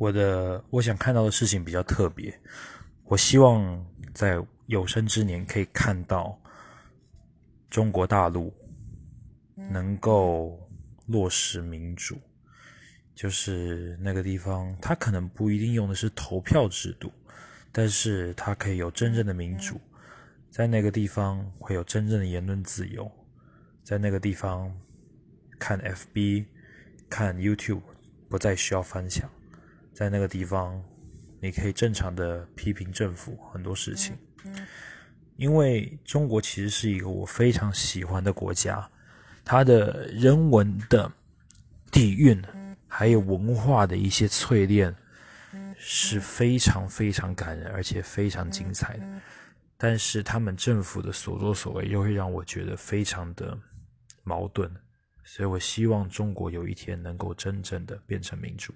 我的我想看到的事情比较特别，我希望在有生之年可以看到中国大陆能够落实民主，就是那个地方，它可能不一定用的是投票制度，但是它可以有真正的民主，在那个地方会有真正的言论自由，在那个地方看 FB、看 YouTube 不再需要翻墙。在那个地方，你可以正常的批评政府很多事情，因为中国其实是一个我非常喜欢的国家，它的人文的底蕴，还有文化的一些淬炼，是非常非常感人，而且非常精彩的。但是他们政府的所作所为，又会让我觉得非常的矛盾，所以我希望中国有一天能够真正的变成民主。